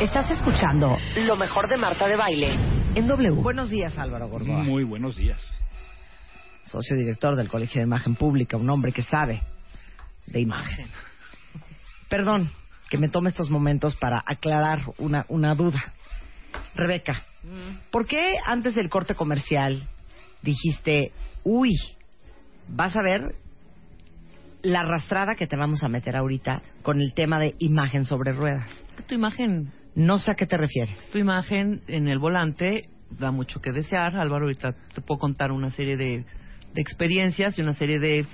Estás escuchando lo mejor de Marta de Baile en W. Buenos días, Álvaro Gordoa. Muy buenos días. Socio director del Colegio de Imagen Pública, un hombre que sabe de imagen. Perdón que me tome estos momentos para aclarar una, una duda. Rebeca, ¿por qué antes del corte comercial dijiste, uy, vas a ver la arrastrada que te vamos a meter ahorita con el tema de imagen sobre ruedas? Tu imagen, No sé a qué te refieres. tu imagen en el volante da mucho que desear. Álvaro, ahorita te puedo contar una serie de, de experiencias y una serie de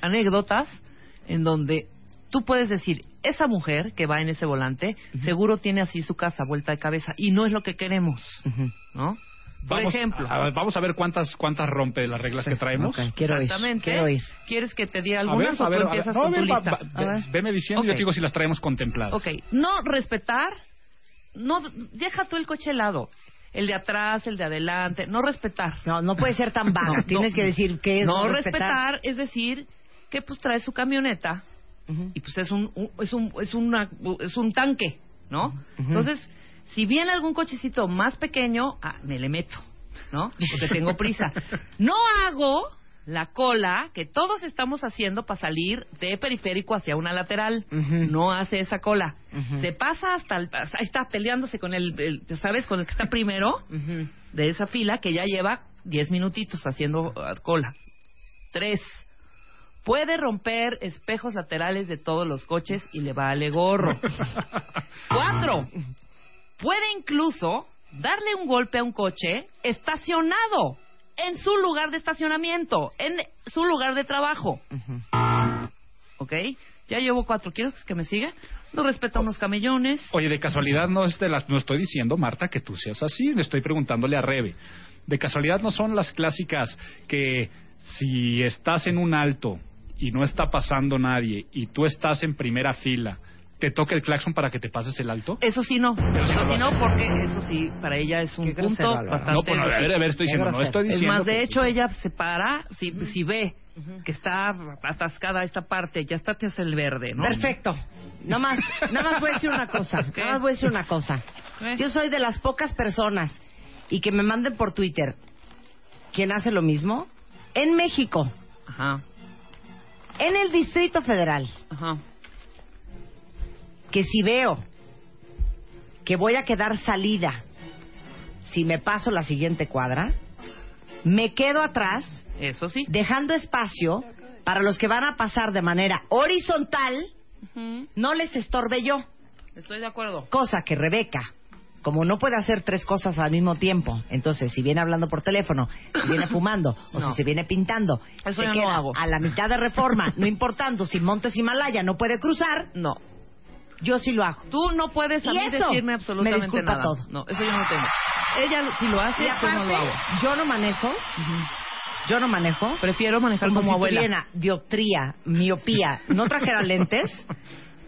anécdotas en donde tú puedes decir, esa mujer que va en ese volante seguro tiene así su casa vuelta de cabeza y no es lo que queremos, ¿no? Por Vamos, ejemplo. a ver, vamos a ver cuántas cuántas rompe las reglas que traemos. Ok, quiero ir. Exactamente. Quiero ir. ¿Quieres que te diga A algunas a o ver, tú a ver. empiezas No, con tu ven, va- lista? va- A ver. ve- veme diciendo y yo te digo si las traemos contempladas. Ok, no respetar, no deja tú el coche helado, el de atrás, el de adelante, no respetar. No, no puede ser tan vago. No, Tienes no. que decir qué es no respetar. es decir que pues trae su camioneta Ujú. y pues es un, un- es un es una es un tanque, ¿no? Entonces, si viene algún cochecito más pequeño, ah, me le meto, ¿no? Porque tengo prisa. No hago la cola que todos estamos haciendo para salir de periférico hacia una lateral. No hace esa cola. Se pasa hasta el, ahí está peleándose con el, el- ¿sabes? Con el que está primero de esa fila que ya lleva 10 minutitos haciendo ah, cola. Tres, puede romper espejos laterales de todos los coches y le vale gorro. Cuatro, puede incluso darle un golpe a un coche estacionado en su lugar de estacionamiento, en su lugar de trabajo. ¿Ok? Ya llevo cuatro. ¿Quieres que me siga? No respeta unos camellones. Oye, de casualidad no es de las, no estoy diciendo, Marta, que tú seas así, le estoy preguntándole a Rebe. De casualidad no son las clásicas que si estás en un alto y no está pasando nadie y tú estás en primera fila, te toca el claxon para que te pases el alto. Eso sí no. Eso sí no, hace. porque eso sí, para ella es un Qué punto bastante... No, pues a ver, a ver, estoy diciendo, no estoy Es diciendo. más, de hecho, ella se para, si, si ve que está atascada esta parte, ya está hacia el verde, ¿no? Perfecto. Nada más, nada más voy a decir una cosa. ¿Qué? Nada más voy a decir una cosa. ¿Qué? Yo soy de las pocas personas y que me manden por Twitter quién hace lo mismo en México, Ajá, en el Distrito Federal, ajá. Que si veo que voy a quedar salida si me paso la siguiente cuadra, me quedo atrás Eso sí. dejando espacio para los que van a pasar de manera horizontal, no les estorbe yo. Estoy de acuerdo. Cosa que Rebeca, como no puede hacer tres cosas al mismo tiempo, entonces si viene hablando por teléfono, si viene fumando o No. si se viene pintando, Eso se yo no hago. a la mitad de reforma, no importando si Montes Himalaya no puede cruzar, No. Yo sí lo hago. Tú no puedes a ¿Y mí eso? decirme absolutamente Me disculpa nada. todo. No, eso yo no tengo. Ella sí lo hace, Y yo no lo hago. yo no manejo, yo no manejo, Prefiero manejar como, como, si abuela. tuviera dioptría, miopía, no trajera lentes,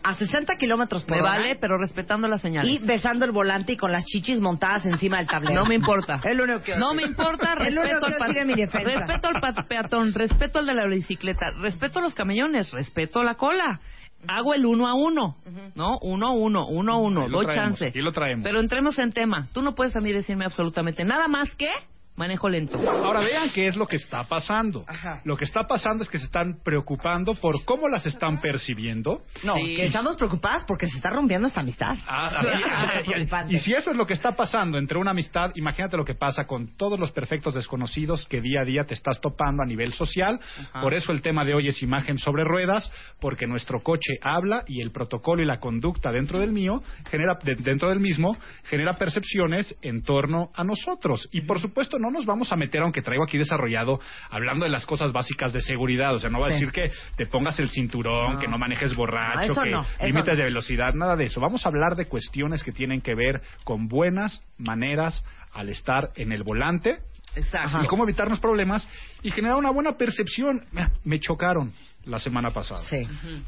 a 60 kilómetros por Me hora vale, pero respetando las señales. y besando el volante y con las chichis montadas encima del tablero. No me importa. Es lo único que No me importa, respeto al, mi respeto al peatón, respeto al de la bicicleta, respeto a los camellones, respeto a la cola. Hago el uno a uno, ¿no? Uno a uno, uno a uno, doy traemos, chance. aquí lo traemos. Pero entremos en tema. Tú no puedes a mí decirme absolutamente nada más que Manejo lento. Ahora vean qué es lo que está pasando. Ajá. Lo que está pasando es que se están preocupando por cómo las están percibiendo. No, Sí. que estamos preocupadas porque se está rompiendo esta amistad. Ah, así- y- si eso es lo que está pasando entre una amistad, imagínate lo que pasa con todos los perfectos desconocidos que día a día te estás topando a nivel social. Por eso el tema de hoy es imagen sobre ruedas, porque nuestro coche habla y el protocolo y la conducta dentro del mío genera de- dentro del mismo genera percepciones en torno a nosotros. Y por supuesto no nos vamos a meter, aunque traigo aquí desarrollado, hablando de las cosas básicas de seguridad. O sea, no va a decir que te pongas el cinturón, No. que no manejes borracho, No, que no, límites no. de velocidad, nada de eso. Vamos a hablar de cuestiones que tienen que ver con buenas maneras al estar en el volante Exacto. y cómo evitarnos problemas y generar una buena percepción. Me chocaron la semana pasada. Sí,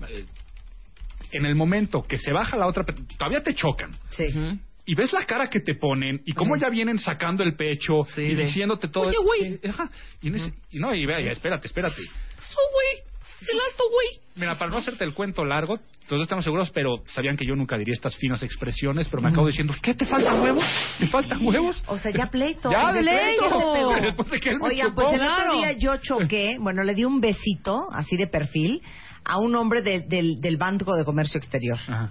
Eh, En el momento que se baja la otra, todavía te chocan. sí. Y ves la cara que te ponen y cómo ya vienen sacando el pecho Sí, y de, diciéndote todo. "Oye, güey". Y, en ese- y no, y vea, ya, espérate, espérate. Eso, güey. El alto, güey. Mira, para no hacerte el cuento largo, todos estamos seguros, pero sabían que yo nunca diría estas finas expresiones, pero me acabo diciendo, ¿qué te faltan huevos? ¿Te faltan huevos? O sea, ya pleito. Ya, de pleito. Después de que él me chocó. pues el otro día yo choqué, bueno, le di un besito, así de perfil, a un hombre de- del, del Banco de Comercio Exterior. Ajá.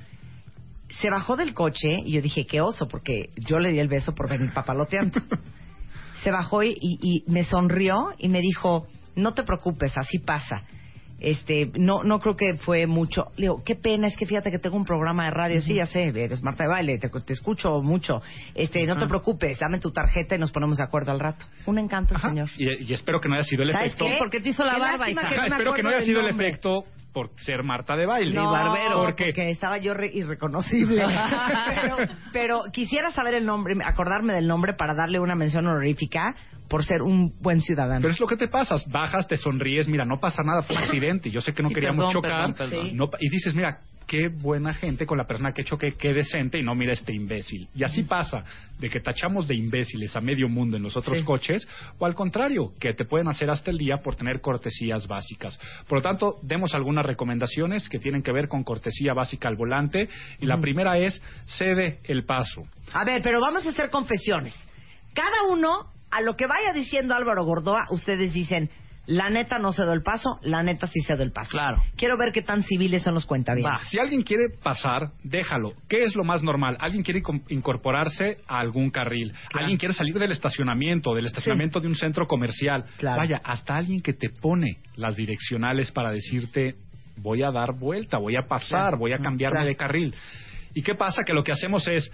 Se bajó del coche y yo dije, qué oso, porque yo le di el beso por venir papaloteando. Se bajó y, y- y me sonrió y me dijo, no te preocupes, así pasa. Este, no, no creo que fue mucho. Le digo, qué pena, es que fíjate que tengo un programa de radio. Sí, ya sé, eres Marta de Baile, te, te escucho mucho. Este, no te preocupes, dame tu tarjeta y nos ponemos de acuerdo al rato. Un encanto, Ajá. señor. Y, y espero que no haya sido el ¿Sabes efecto. qué? Porque te hizo la Qué barba, lástima hija. que Ajá, no me espero que no haya sido el efecto por ser Marta de baile. No, barbero. Porque porque estaba yo re- irreconocible. pero, pero quisiera saber el nombre, acordarme del nombre para darle una mención honorífica por ser un buen ciudadano. Pero es lo que te pasa, bajas, te sonríes, mira, no pasa nada, fue un accidente, yo sé que no Sí, queríamos perdón, chocar, perdón, perdón. no pa- y dices, mira, qué buena gente con la persona que choqué, qué decente, y no mira este imbécil. Y así pasa, de que tachamos de imbéciles a medio mundo en los otros Sí. coches, o al contrario, que te pueden hacer hasta el día por tener cortesías básicas. Por lo tanto, demos algunas recomendaciones que tienen que ver con cortesía básica al volante, y la primera es, cede el paso. A ver, pero vamos a hacer confesiones. Cada uno, a lo que vaya diciendo Álvaro Gordoa, ustedes dicen, la neta no cedo el paso, la neta sí cedo el paso. Claro. Quiero ver qué tan civiles son los cuentavientes. Va. Si alguien quiere pasar, déjalo. ¿Qué es lo más normal? Alguien quiere incorporarse a algún carril. Alguien quiere salir del estacionamiento, del estacionamiento de un centro comercial. Claro. Vaya, hasta alguien que te pone las direccionales para decirte, voy a dar vuelta, voy a pasar, Claro. voy a cambiarme Claro. de carril. ¿Y qué pasa? Que lo que hacemos es,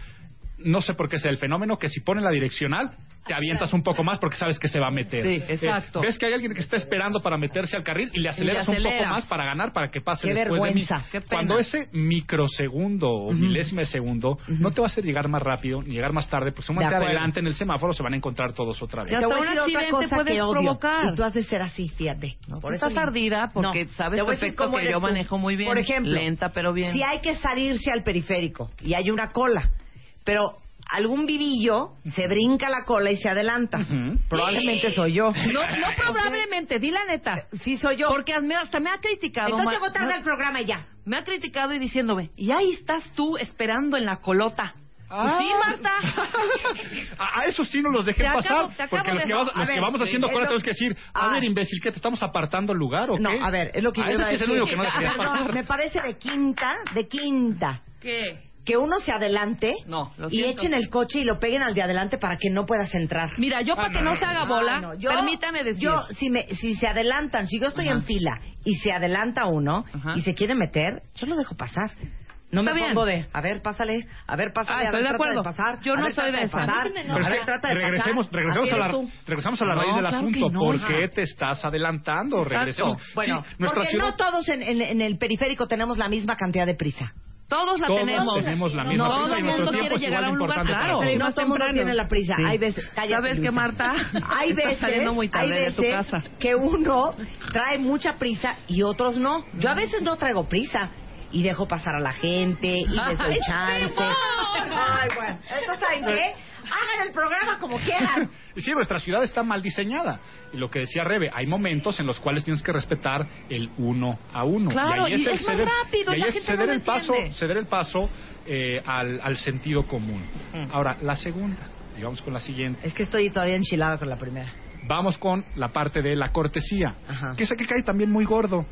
no sé por qué sea el fenómeno, que si ponen la direccional, te avientas un poco más porque sabes que se va a meter. Sí, exacto. Eh, ves que hay alguien que está esperando para meterse al carril y le aceleras un acelera. poco más para ganar, para que pase Qué después de mí. vergüenza. Qué pena. Cuando ese microsegundo o milésima de segundo no te va a hacer llegar más rápido ni llegar más tarde, porque acuerdo. adelante en el semáforo se van a encontrar todos otra vez. Ya Te voy a hasta un decir otra accidente puedes provocar. Y tú has de ser así, fíjate. No, Por estás mismo. ardida porque sabes a decir perfecto cómo que yo tú. manejo muy bien. Por ejemplo, Lenta, pero bien. Si hay que salirse al periférico y hay una cola, pero algún vivillo se brinca la cola y se adelanta. Ujú. Probablemente soy yo. No, no probablemente, di la neta. Sí soy yo. Porque hasta me ha criticado. Entonces llegó tarde al programa y ya. Me ha criticado y diciéndome, y ahí estás tú esperando en la colota. Pues sí, Marta. A, a esos sí no los acabo- pasar, porque los que, vas- a los ver, que vamos sí, haciendo cola tenemos que decir, a Ah. ver, imbécil, ¿qué te estamos apartando el lugar o No, qué? a ver, es lo que a yo ese iba a sí es el único que no Perdón, pasar. me parece de quinta, de quinta, ¿Qué? Que uno se adelante No, lo y echen el coche y lo peguen al de adelante para que no puedas entrar. Mira, yo Ah, para que no, no, se haga Ah, bola, no, yo- permítame decir. Yo, si, me, si se adelantan, si yo estoy Ajá. en fila y se adelanta uno Ajá. y se quiere meter, yo lo dejo pasar. No Está me bien. pongo de, a ver, pásale, a ver, pásale, Ah, a estoy ver, de acuerdo. pasar. Yo no ver, soy de pasar, No, Pero a es ver, que trata de regresemos, pasar. regresemos, a la, regresamos a la No, raíz del claro asunto. no, ¿Por qué te estás adelantando? Exacto. Regresemos. Bueno, Sí, nuestra porque ciudad... no todos en, en- en el periférico tenemos la misma cantidad de prisa. Todos la Todos tenemos. tenemos la misma no, prisa Todo y el nuestro mundo tiempo quiere es llegar igual a un de lugar, importante para claro. Pero no todo el mundo tiene la prisa. Sí. Hay veces, cállate, ¿Sabes qué. Marta? Hay veces, saliendo muy tarde hay de tu veces casa. que uno trae mucha prisa y otros no. Yo a veces no traigo prisa y dejo pasar a la gente y les doy ¡Ay, chance. Ay, bueno. Entonces, ¿saben qué? Hagan el programa como quieran. Sí, nuestra ciudad está mal diseñada. Y lo que decía Rebe, hay momentos en los cuales tienes que respetar el uno a uno. Claro, y ahí y es más ceder, rápido, y ahí la es gente ceder no el paso, ceder el paso eh, al, al sentido común. Ahora, la segunda, y vamos con la siguiente. Es que estoy todavía enchilada con la primera. Vamos con la parte de la cortesía, Ajá. que es que cae también muy gordo.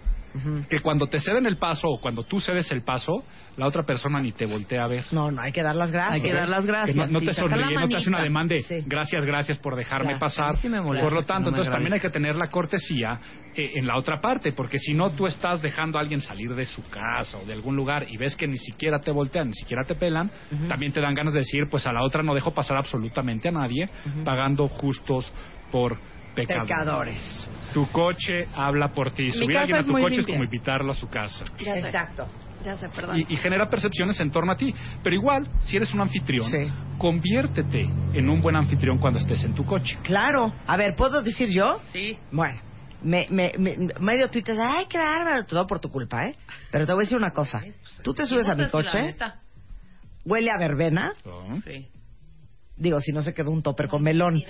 Que cuando te ceden el paso o cuando tú cedes el paso, la otra persona ni te voltea a ver. No, no, hay que dar las gracias. Hay que dar las Que gracias. no, no sí, te sonríe, no te hace una demanda de Sí. gracias, gracias por dejarme Ya, pasar. sí me molesta por lo tanto, no entonces también hay que tener la cortesía eh, en la otra parte, porque si no tú estás dejando a alguien salir de su casa o de algún lugar y ves que ni siquiera te voltean, ni siquiera te pelan, también te dan ganas de decir, pues a la otra no dejo pasar absolutamente a nadie, pagando justos por pecadores. Pecadores. Tu coche habla por ti. Subir a alguien a tu coche limpia. es como invitarlo a su casa. Ya. Exacto. Ya sé, perdón. Y, y genera percepciones en torno a ti. Pero igual, si eres un anfitrión, Sí. conviértete en un buen anfitrión cuando estés en tu coche. Claro. A ver, ¿puedo decir yo? Sí. Bueno, me, me, me- medio Twitter, ay, qué bárbaro, todo por tu culpa, ¿eh? Pero te voy a decir una cosa. Tú te subes a mi ¿Cómo te hace la coche, huele a verbena, Sí. Digo, si no se quedó un topper con melón,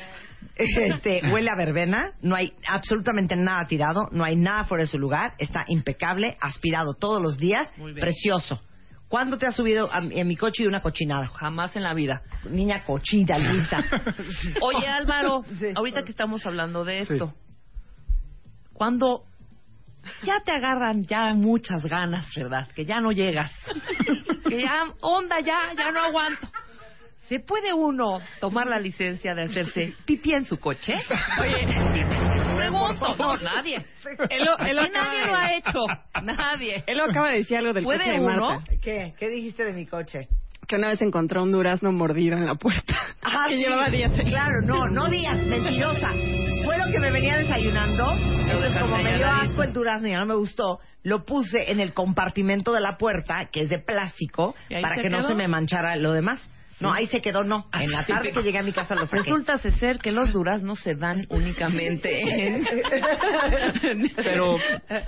este, huele a verbena, no hay absolutamente nada tirado, no hay nada fuera de su lugar, está impecable, aspirado todos los días, Muy bien. precioso. ¿Cuándo te has subido a, mi- a mi coche y una cochinada? Jamás en la vida. Niña cochina, Luisa. Oye, Álvaro, Sí. ahorita que estamos hablando de Sí. esto, cuando ya te agarran ya muchas ganas, ¿verdad? Que ya no llegas. Que ya, onda, ya, ya no aguanto. ¿Se puede uno tomar la licencia de hacerse pipí en su coche? Pregunto. No, nadie. Él lo- él lo Aquí acaba nadie de- lo ha hecho. Nadie. Él lo acaba de decir algo del ¿Puede coche de uno? Marta. ¿Qué? ¿Qué dijiste de mi coche? Que una vez encontró un durazno mordido en la puerta. Ah, que sí. llevaba días ahí. Claro, no, no digas, mentirosa. Fue lo que me venía desayunando. Entonces, como me dio asco el durazno y ya no me gustó, lo puse en el compartimento de la puerta, que es de plástico, ¿Y ahí para que no se me manchara lo demás. No, ahí se quedó, no. En la tarde que llegué a mi casa lo saqué. Resulta ser que los duraznos se dan únicamente en... Pero-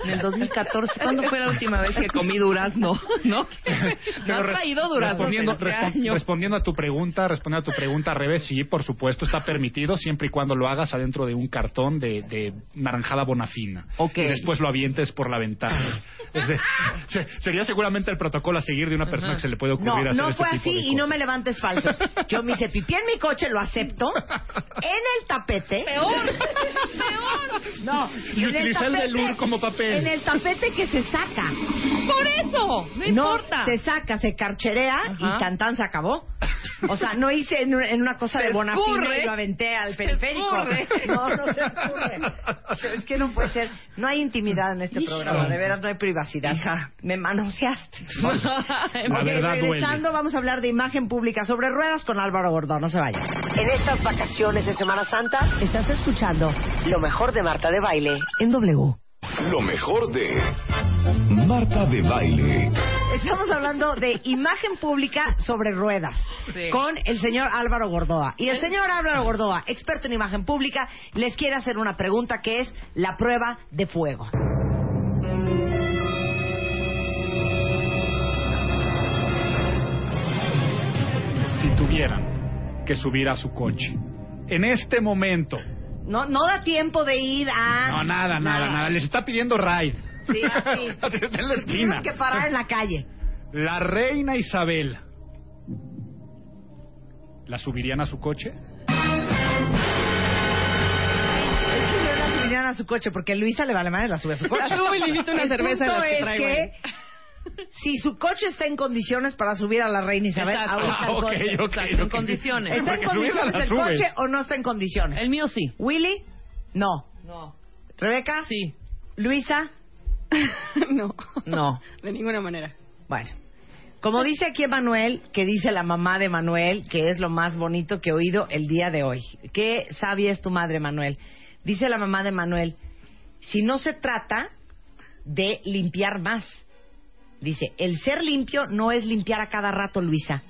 En el 2014, ¿cuándo fue la última vez que comí durazno? ¿No? ¿No has traído respondiendo, respon- año? respondiendo a tu pregunta, respondiendo a tu pregunta, al revés, sí, por supuesto, está permitido siempre y cuando lo hagas adentro de un cartón de, de naranjada bonafina. Ok. Y después lo avientes por la ventana. Sería seguramente el protocolo a seguir de una persona que se le puede ocurrir No, hacer no este fue tipo así de y no me levantes falsos. Yo me hice pipí en mi coche, lo acepto. En el tapete. Peor, peor. No. Y utilicé el tapete- velour como papel. En el tapete que se saca. Por eso, no importa. se saca, se carcherea Ajá. y cantán se acabó. O sea, no hice en, un- en una cosa Se de escurre. y lo aventé al periférico. No, no se escurre. Es que no puede ser. No hay intimidad en este Hijo. programa, de veras no hay privacidad. Me manoseaste. La Ok, verdad duele. regresando vamos a hablar de imagen pública sobre ruedas con Álvaro Gordón. No se vaya. En estas vacaciones de Semana Santa estás escuchando lo mejor de Marta de Baile en W. Lo mejor de Marta de Baile. Estamos hablando de imagen pública sobre ruedas Sí. con el señor Álvaro Gordoa. Y el señor Álvaro Gordoa, experto en imagen pública, les quiere hacer una pregunta que es la prueba de fuego. Si tuvieran que subir a su coche, en este momento, No, no da tiempo de ir a... no, nada, nada, nada, les está pidiendo ride. Sí, así. Está en la esquina. Tienen que parar en la calle. La reina Isabel. ¿La subirían a su coche? Es que no la subirían a su coche porque Luisa le vale madre la sube a su coche. La subo y le invito una El cerveza de punto las que es que. Si su coche está en condiciones para subir a la reina Isabel, Exacto. ahorita Ah, el ok, coche. ok, Exacto, en ok. condiciones. ¿Está en Porque subirla condiciones la el subes. coche o no está en condiciones? El mío sí. ¿Willy? No. No. ¿Rebeca? Sí. ¿Luisa? no. No. De ninguna manera. Bueno. Como dice aquí Emanuel, que dice la mamá de Manuel, que es lo más bonito que he oído el día de hoy. Qué sabia es tu madre, Manuel. Dice la mamá de Manuel, si no se trata de limpiar más. Dice, el ser limpio no es limpiar a cada rato, Luisa,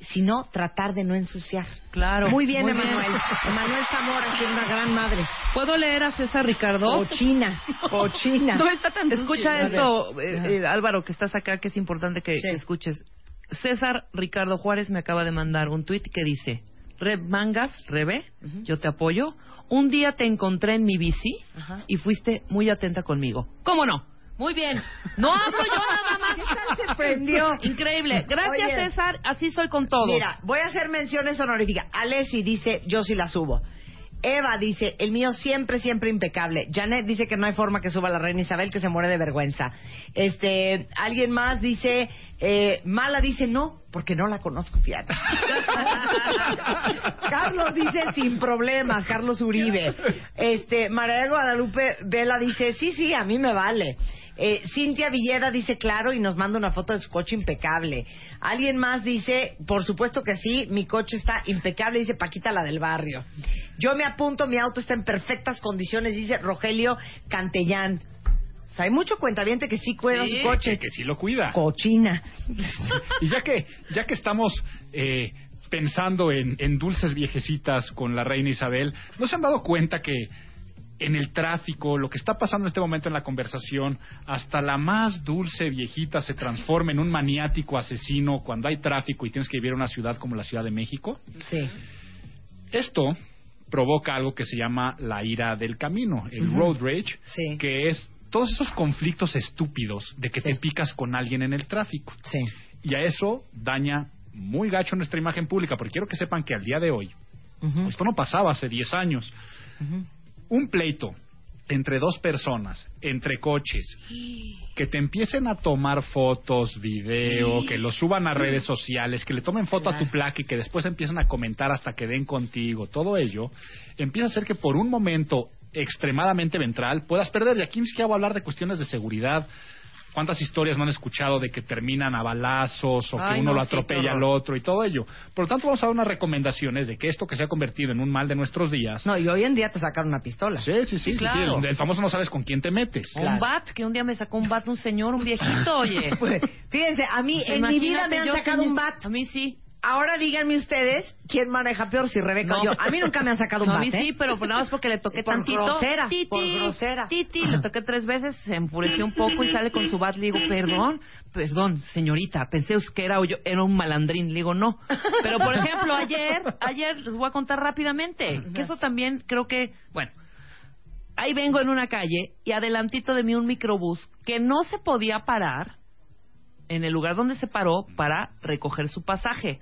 sino tratar de no ensuciar. Claro. Muy bien, Muy bien. Emanuel. Emanuel Zamora, que es una gran madre. ¿Puedo leer a César Ricardo? Cochina, cochina. No está tan Escucha esto, eh, eh, Álvaro, que estás acá, que es importante que, Sí. que escuches. César Ricardo Juárez me acaba de mandar un tuit que dice, Reb Mangas, Rebe, yo te apoyo. Un día te encontré en mi bici y fuiste muy atenta conmigo. ¿Cómo no? Muy bien. No hablo yo nada más. ¿Qué tal se prendió? Increíble. Gracias, Oye. César. Así soy con todo. Mira, voy a hacer menciones honoríficas. Alessi dice, yo sí la subo. Eva dice, el mío siempre, siempre impecable. Janet dice que no hay forma que suba la reina Isabel, que se muere de vergüenza. Este, alguien más dice, eh, Mala dice no, porque no la conozco, fíjate. Carlos dice sin problemas, Carlos Uribe. Este, María de Guadalupe Vela dice, sí, sí, a mí me vale. Eh, Cintia Villeda dice claro y nos manda una foto de su coche impecable. Alguien más dice, por supuesto que sí, mi coche está impecable, dice Paquita la del barrio. Yo me apunto, mi auto está en perfectas condiciones, dice Rogelio Cantellán. O sea, hay mucho cuentaviente que sí cuida Sí, su coche. Que, que sí lo cuida. Cochina. Y ya que, ya que estamos eh, pensando en, en dulces viejecitas con la reina Isabel, ¿no se han dado cuenta que en el tráfico, lo que está pasando en este momento en la conversación, hasta la más dulce viejita se transforma en un maniático asesino cuando hay tráfico y tienes que vivir en una ciudad como la Ciudad de México? Sí. Esto provoca algo que se llama la ira del camino, el road rage, Sí. que es todos esos conflictos estúpidos de que Sí. te picas con alguien en el tráfico. Sí. Y a eso daña muy gacho nuestra imagen pública, porque quiero que sepan que al día de hoy, esto no pasaba hace 10 años, Ujú. Un pleito entre dos personas, entre coches, que te empiecen a tomar fotos, video, que lo suban a redes sociales, que le tomen foto a tu placa y que después empiecen a comentar hasta que den contigo, todo ello, empieza a hacer que por un momento extremadamente ventral puedas perder. Y aquí ni siquiera voy a hablar de cuestiones de seguridad. ¿Cuántas historias no han escuchado de que terminan a balazos o que Ay, uno no, lo sí, atropella al otro y todo ello? Por lo tanto, vamos a dar unas recomendaciones de que esto que se ha convertido en un mal de nuestros días. No, y hoy en día te sacaron una pistola. Sí, sí, sí, sí, sí, claro. el, el famoso no sabes con quién te metes. Claro. Un bat, que un día me sacó un bat un señor, un viejito, oye. Pues, fíjense, a mí en mi vida me han sacado un bat. A mí sí. Ahora díganme ustedes quién maneja peor, si Rebeca o yo. A mí nunca me han sacado un No, a mí ¿eh? sí, pero nada más porque le toqué Por tantito. grosera, Titi, por grosera. Titi, le toqué tres veces, se enfureció un poco y sale con su bat. Le digo, perdón, perdón, señorita, pensé que era, yo, era un malandrín. Le digo, no. Pero, por ejemplo, ayer, ayer les voy a contar rápidamente, que eso también creo que, bueno, ahí vengo en una calle y adelantito de mí un microbús que no se podía parar en el lugar donde se paró para recoger su pasaje.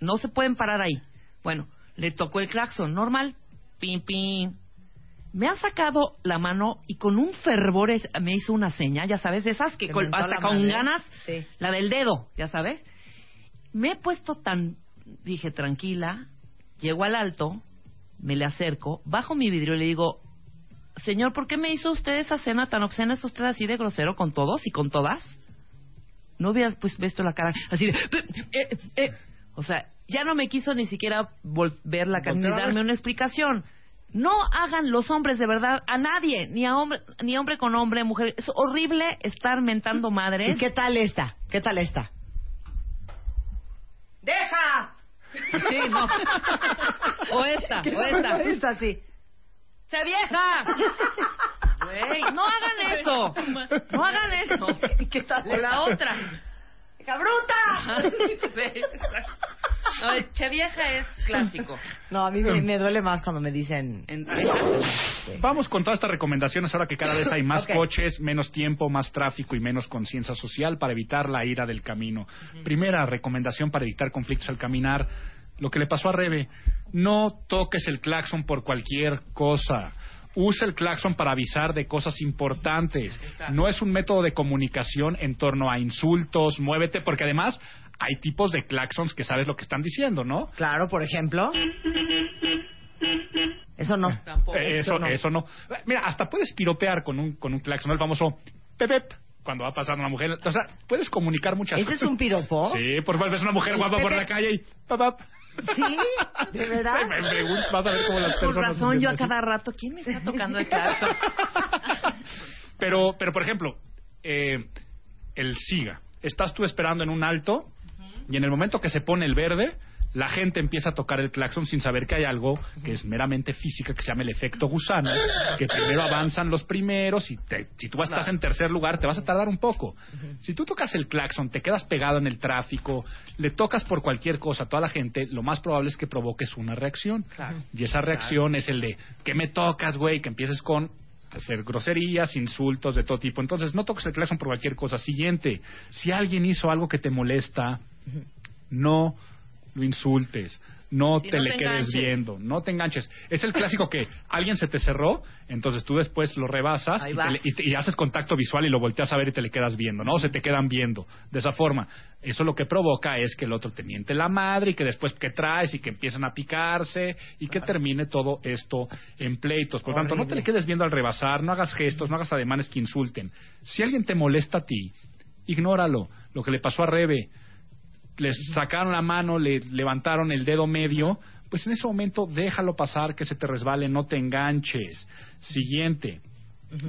No se pueden parar ahí. Bueno, le tocó el claxon, normal. Pim, pim. Me ha sacado la mano y con un fervor es- me hizo una seña, ya sabes, de esas que con- hasta con madre. ganas, Sí. la del dedo, ya sabes. Me he puesto tan, dije, tranquila, llego al alto, me le acerco, bajo mi vidrio y le digo, señor, ¿por qué me hizo usted esa cena tan obscena? ¿Es usted así de grosero con todos y con todas? No hubieras pues visto la cara así de... "Eh, eh". O sea, ya no me quiso ni siquiera volver la cara ni darme una explicación. No hagan los hombres de verdad a nadie, ni a hombre, ni hombre con hombre, mujer. Es horrible estar mentando ¿Y madres. qué tal esta? ¿Qué tal esta? ¡Deja! Sí, no. O esta, ¿Qué o esta. esta, sí. ¡Se vieja! Güey, no hagan eso. No hagan eso. ¿Qué tal O la otra. ¡Cabruta! No, el che vieja es clásico. No, a mí me, me duele más cuando me dicen... En- Vamos con todas estas recomendaciones ahora que cada vez hay más coches, menos tiempo, más tráfico y menos conciencia social para evitar la ira del camino. Primera recomendación para evitar conflictos al caminar, lo que le pasó a Rebe, no toques el claxon por cualquier cosa. Usa el claxon para avisar de cosas importantes. No es un método de comunicación en torno a insultos, muévete, porque además hay tipos de claxons que sabes lo que están diciendo, ¿no? Claro, por ejemplo... Eso no. Tampoco. Eh, Eso eso, no. eso no. Mira, hasta puedes piropear con un, con un claxon, el famoso pep, pep, cuando va pasando una mujer. O sea, puedes comunicar muchas ¿Ese es un piropo? Sí, por ves una mujer guapa por la calle y pap, pap. ¿Sí? ¿De verdad? Me pregunto, vas a ver cómo las Por personas... razón, yo a cada rato, ¿quién me está tocando el claxon? Pero, pero por ejemplo, eh, el SIGA. Estás tú esperando en un alto y en el momento que se pone el verde, la gente empieza a tocar el claxon sin saber que hay algo que es meramente física, que se llama el efecto gusano, que primero avanzan los primeros y te- si tú estás en tercer lugar te vas a tardar un poco. Si tú tocas el claxon, te quedas pegado en el tráfico, le tocas por cualquier cosa a toda la gente, lo más probable es que provoques una reacción. Claro. Y esa reacción es el de, ¿qué me tocas, güey? Que empieces con hacer groserías, insultos de todo tipo. Entonces, no toques el claxon por cualquier cosa. Siguiente, si alguien hizo algo que te molesta, no lo insultes. No te no le te quedes enganches. viendo, no te enganches. Es el clásico que alguien se te cerró, entonces tú después lo rebasas y, te le- y te- y haces contacto visual y lo volteas a ver y te le quedas viendo, ¿no? O se te quedan viendo. De esa forma, eso lo que provoca es que el otro te miente la madre y que después que traes y que empiezan a picarse y que termine todo esto en pleitos. Por lo tanto, no te le quedes viendo al rebasar, no hagas gestos, no hagas ademanes que insulten. Si alguien te molesta a ti, ignóralo. Lo que le pasó a Rebe, les sacaron la mano, le levantaron el dedo medio, pues en ese momento déjalo pasar, que se te resbale, no te enganches. Siguiente,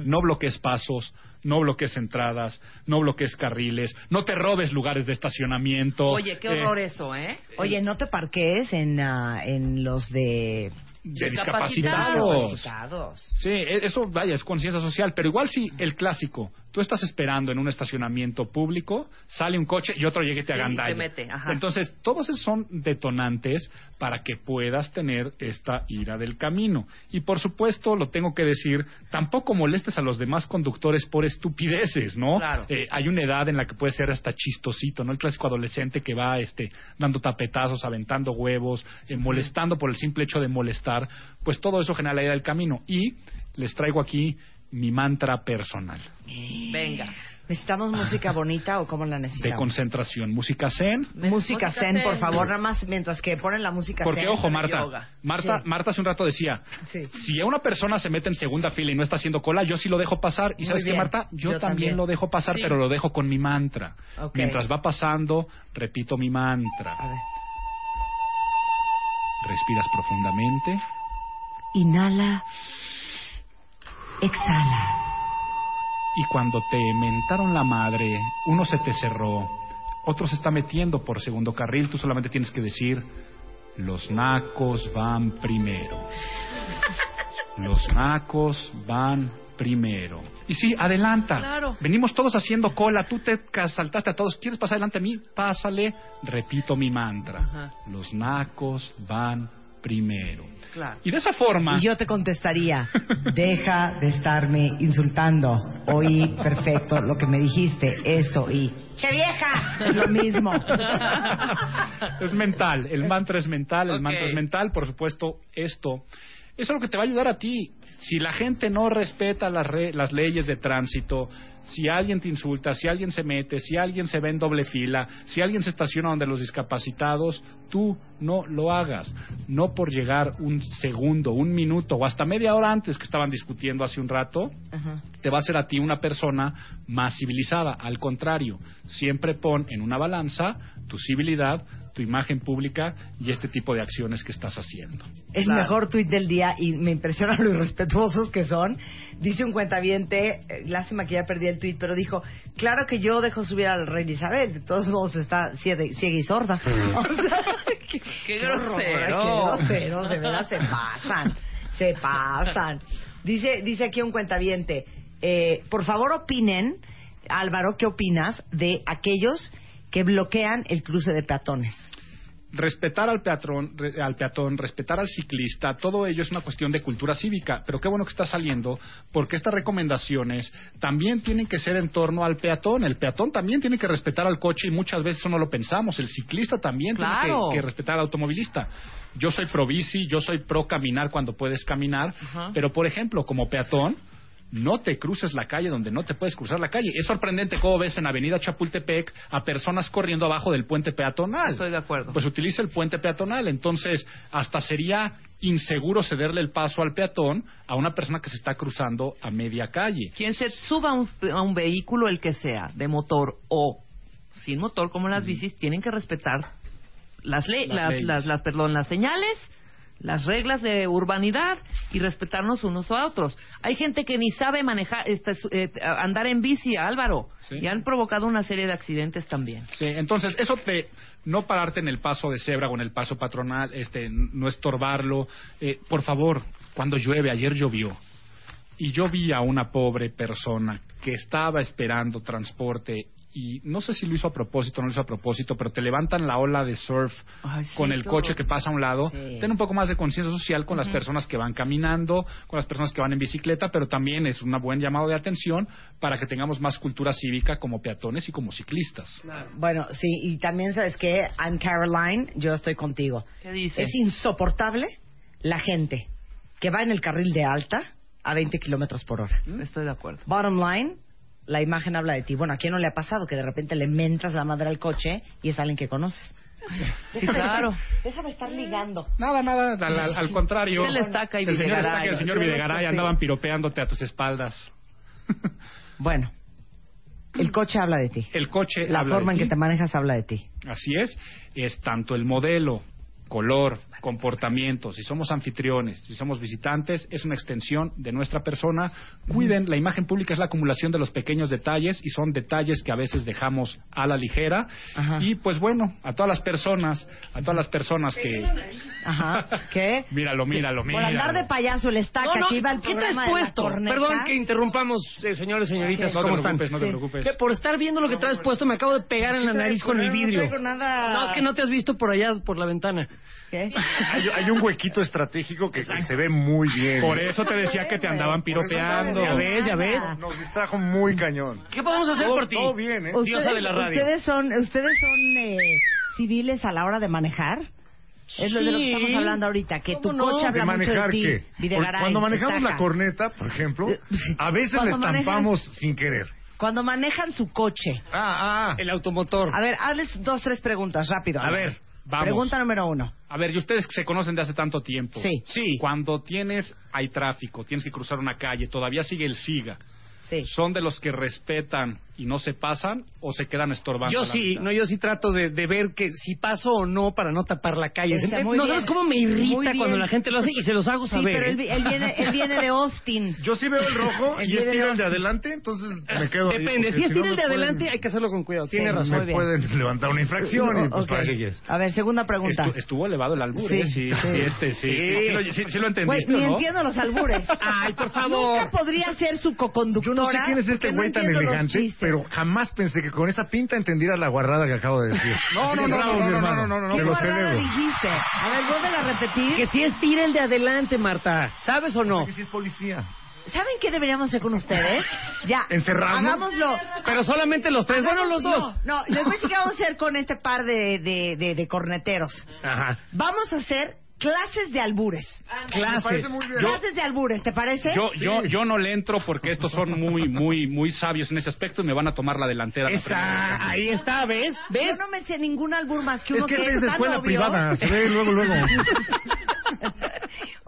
no bloquees pasos, no bloquees entradas, no bloquees carriles, no te robes lugares de estacionamiento. Oye, qué Eh, horror eso, ¿eh? Oye, no te parques en, ah, en los de de Discapacitados. discapacitados. discapacitados. Sí, e- eso, vaya, es conciencia social. Pero igual si el clásico, tú estás esperando en un estacionamiento público, sale un coche y otro llegue y te Sí, y agandalla. se mete, ajá. Entonces, todos esos son detonantes para que puedas tener esta ira del camino. Y por supuesto, lo tengo que decir, tampoco molestes a los demás conductores por estupideces, ¿no? Claro. Eh, hay una edad en la que puede ser hasta chistosito, ¿no? El clásico adolescente que va este, dando tapetazos, aventando huevos, eh, molestando por el simple hecho de molestar, pues todo eso genera la ira del camino. Y les traigo aquí mi mantra personal Venga. ¿Necesitamos música bonita o cómo la de necesitamos? concentración. Música zen. Música Música zen, zen. por favor, nada más mientras que ponen la música Porque, zen. ojo, de Marta, yoga. Marta, Sí. Marta hace un rato decía, Sí. si a una persona se mete en segunda fila y no está haciendo cola, yo sí lo dejo pasar. ¿Y Muy sabes qué, bien. Marta? Yo, Yo también, también. lo dejo pasar, Sí. pero lo dejo con mi mantra. Mientras va pasando, repito mi mantra. A ver. Respiras profundamente. Inhala. Exhala. Y cuando te mentaron la madre, uno se te cerró, otro se está metiendo por segundo carril, tú solamente tienes que decir, los nacos van primero. Los nacos van primero. Y sí, adelanta. Claro. Venimos todos haciendo cola, tú te saltaste a todos, ¿quieres pasar adelante a mí? Pásale, repito mi mantra. Ajá. Los nacos van primero. Claro. Y de esa forma... Y yo te contestaría, deja de estarme insultando. Oí perfecto lo que me dijiste, eso y... ¡Che vieja! Es lo mismo. es mental, el mantra es mental, el mantra es mental, por supuesto, esto eso es lo que te va a ayudar a ti. Si la gente no respeta las, re- las leyes de tránsito, si alguien te insulta, si alguien se mete, si alguien se ve en doble fila, si alguien se estaciona donde los discapacitados, tú no lo hagas. No por llegar un segundo, un minuto o hasta media hora antes que estaban discutiendo hace un rato, Ajá. te va a hacer a ti una persona más civilizada. Al contrario, siempre pon en una balanza tu civilidad, tu imagen pública y este tipo de acciones que estás haciendo. Es el Claro. mejor tuit del día y me impresiona lo irrespetuosos que son. Dice un cuentaviente, eh, lástima que ya perdí el tuit, pero dijo, claro que yo dejo subir a la reina Isabel, de todos modos está ciega, ciega y sorda. O sea, qué, Qué grosero. Qué grosero, de verdad se pasan, se pasan. Dice, dice aquí un cuentaviente, eh, por favor opinen, Álvaro, ¿qué opinas de aquellos que bloquean el cruce de peatones? Respetar al peatón, re- al peatón, respetar al ciclista, todo ello es una cuestión de cultura cívica. Pero qué bueno que está saliendo, porque estas recomendaciones también tienen que ser en torno al peatón. El peatón también tiene que respetar al coche y muchas veces eso no lo pensamos. El ciclista también Claro. tiene que, que respetar al automovilista. Yo soy pro bici, yo soy pro caminar cuando puedes caminar, pero por ejemplo, como peatón, no te cruces la calle donde no te puedes cruzar la calle. Es sorprendente cómo ves en Avenida Chapultepec a personas corriendo abajo del puente peatonal. Estoy de acuerdo. Pues utiliza el puente peatonal. Entonces, hasta sería inseguro cederle el paso al peatón a una persona que se está cruzando a media calle. Quien se suba a un, a un vehículo, el que sea, de motor o sin motor, como las bicis, tienen que respetar las, le- Las las, las- perdón, las señales, las reglas de urbanidad y respetarnos unos a otros. Hay gente que ni sabe manejar, este, eh, andar en bici, Álvaro, Sí. y han provocado una serie de accidentes también. Sí, entonces eso te no pararte en el paso de cebra o en el paso patronal, este, no estorbarlo. Eh, por favor, cuando llueve, ayer llovió y yo vi a una pobre persona que estaba esperando transporte y no sé si lo hizo a propósito o no lo hizo a propósito, pero te levantan la ola de surf Ay, sí, con el coche que pasa a un lado. Sí. Ten un poco más de conciencia social con las personas que van caminando, con las personas que van en bicicleta, pero también es un buen llamado de atención para que tengamos más cultura cívica como peatones y como ciclistas. Bueno, sí, y también sabes que, I'm Caroline, yo estoy contigo. ¿Qué dice? Es insoportable la gente que va en el carril de alta a 20 kilómetros por hora. Estoy de acuerdo. Bottom line, la imagen habla de ti. Bueno, ¿a quién no le ha pasado que de repente le mentas la madre al coche y es alguien que conoces? Sí, claro. Déjame estar ligando. Nada, nada, al, al- al contrario. Él estaca y el señor. Estaca y el señor Videgaray copio. andaban piropeándote a tus espaldas. Bueno, el coche habla de ti. El coche La habla forma de en que ti. te manejas habla de ti. Así es, es tanto el modelo, color, comportamiento, si somos anfitriones, si somos visitantes, es una extensión de nuestra persona. Cuiden, la imagen pública es la acumulación de los pequeños detalles y son detalles que a veces dejamos a la ligera. Ajá. Y pues bueno, a todas las personas, a todas las personas que... Ajá. ¿Qué? Míralo, míralo, Por míralo. andar de payaso el estaca No, no, que iba al ¿qué te programa has de la puesto? corneta. Perdón que interrumpamos, eh, señores, señoritas, No te ¿cómo están? preocupes, no te preocupes. Que por estar viendo lo que traes puesto me acabo de pegar en la nariz con el vidrio. No, es que no te has visto por allá, por la ventana. ¿Qué? Hay, hay un huequito estratégico que, que se ve muy bien. Por eso te decía que te andaban piropeando. Ya ves, ya ves. Nos distrajo muy cañón. ¿Qué podemos hacer Todo- por ti? todo bien, ¿eh? Diosa de la radio. Ustedes son, ustedes son eh, civiles a la hora de manejar. Es lo de lo que Sí. estamos hablando ahorita, que tu coche ¿De habla mucho de manejar ti. qué? Videgaray, Por- Cuando manejamos Estaca. la corneta, por ejemplo, a veces le Cuando manejan- estampamos sin querer. Cuando manejan su coche. Ah, ah. El automotor. A ver, hazles dos, tres preguntas, rápido. A ver, vamos. Pregunta número uno. A ver, y ustedes que se conocen de hace tanto tiempo. Sí. Sí. Cuando tienes, hay tráfico, tienes que cruzar una calle, todavía sigue el SIGA. Sí. ¿Son de los que respetan y no se pasan o se quedan estorbando? Yo sí, mitad? no, yo sí trato de, de ver que si paso o no para no tapar la calle. Está muy no bien. sabes cómo me irrita cuando la gente lo hace y se los hago Sí, saber. pero ¿eh? él, él viene, él viene de Austin. Yo sí veo el rojo El y es de de- adelante, entonces me quedo ahí, Depende, porque si es no tira el de pueden- adelante hay que hacerlo con cuidado. Tiene Sí, razón. muy Me bien. pueden levantar una infracción y pues Ok. para qué es. A ver, segunda pregunta. Estu- estuvo elevado el albur, Sí, ¿eh? Sí, sí. sí, este, sí. Sí. Sí, sí lo, sí- sí entendiste, ni ¿no? entiendo los albures. Ay, por favor. Nunca podría ser su Yo coconductora. no sé quién es este no güey tan elegante. Pero jamás pensé que con esa pinta entendiera la guarrada que acabo de decir. No, no, no, Bravo, no, no, hermano. no, no, no, ¿Qué Te lo guarrada celebro. dijiste? A ver, vuelve a repetir. Que si es tira el de adelante, Marta. ¿Sabes o no? Que sí es policía. ¿Saben qué deberíamos hacer con ustedes? Ya. ¿Encerrarnos? Hagámoslo. Pero solamente los tres. Bueno, los dos. No, no, les voy a decir qué vamos a hacer con este par de, de, de, de corneteros. Ajá. Vamos a hacer clases de albures. Clases. Clases de albures, ¿te parece? Yo, yo, yo no le entro porque estos son muy, muy, muy sabios en ese aspecto y me van a tomar la delantera. la primera Esa, ahí está, ¿ves? Yo ¿Ves? no me sé ningún albur más que uno que que, es de tan escuela obvio. privada, se ve luego, luego.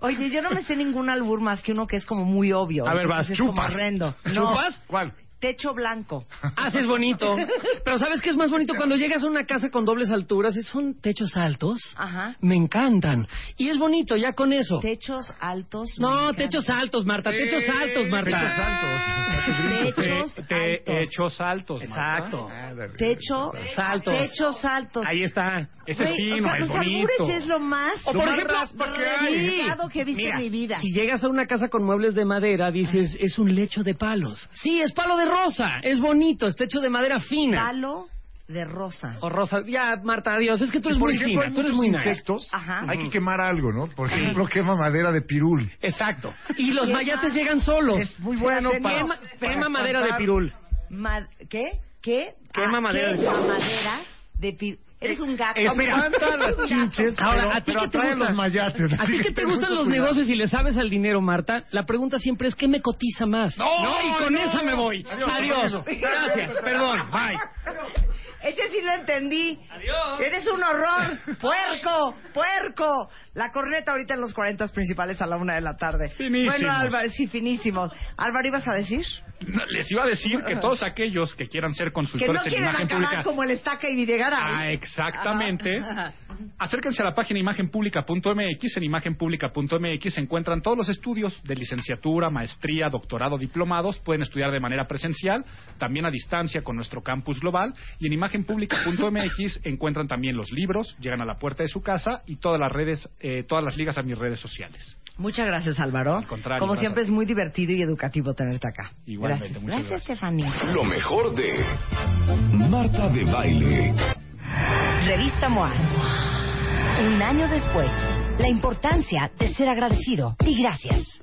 Oye, yo no me sé ningún albur más que uno que es como muy obvio. A ver, vas, Entonces es como chupas. horrendo. No, ¿Chupas? ¿Cuál? Techo blanco. Haces bonito. Pero ¿sabes qué es más bonito? Cuando llegas a una casa con dobles alturas, son techos altos. Ajá. Me encantan. Y es bonito, ya con eso. Techos altos. No, techos altos, Marta. Techos altos, Marta. Techos altos. Techos Te- te- altos. hechos altos. Marta. Exacto. Techo Saltos. Techos altos. Ahí está. Ese Güey, sí, o sea, es los bonito. es lo más, O por ejemplo, que Sí. rebuscado que he visto Mira, en mi vida. Si llegas a una casa con muebles de madera, dices, es un lecho de palos. Sí, es palo de rosa. Es bonito, es techo de madera fina. Palo de rosa. O rosa. Ya, Marta, adiós. Es que tú eres muy ejemplo, fina. Tú eres muy nice. insectos, Ajá. hay que quemar algo, ¿no? Por ejemplo, quema madera de pirul. Exacto. Y los mayates llegan solos. Es muy bueno para... Quema, para quema madera de pirul. Ma- ¿Qué? ¿Qué? Quema Ah, madera de- quema madera de pi- Eres un gato. Eh, Espanta las chinches, Ahora, pero, ¿a ti pero qué te atrae gusta? los mayates. ¿A ti que te gustan los cuidado. negocios y le sabes al dinero, Marta? La pregunta siempre es ¿qué me cotiza más? No, y con no. esa me voy. Adiós, Adiós. adiós. Gracias. Perdón. Bye. Ese sí lo entendí. Adiós. Eres un horror. Puerco, puerco. La corneta ahorita en los 40 principales a la una de la tarde. Finísimos. Bueno, Álvaro, sí, finísimos. Álvaro, ¿ibas a decir? No, Les iba a decir que todos aquellos que quieran ser Que consultores no en imagen acabar pública. como el estaca y Videgaray. Ah, exactamente. Ajá. Acérquense a la página imagenpublica.mx. En imagenpublica.mx se encuentran todos los estudios de licenciatura, maestría, doctorado, diplomados. Pueden estudiar de manera presencial, también a distancia con nuestro campus global. Y en imagenpublica.mx encuentran también los libros, llegan a la puerta de su casa y todas las redes, eh, todas las ligas a mis redes sociales. Muchas gracias, Álvaro. Al contrario, Como siempre es muy divertido y educativo tenerte acá. Igualmente, gracias. muchas gracias. Stephanie. Lo mejor de Marta de Baile. Revista MOA. Un año después, la importancia de ser agradecido y gracias.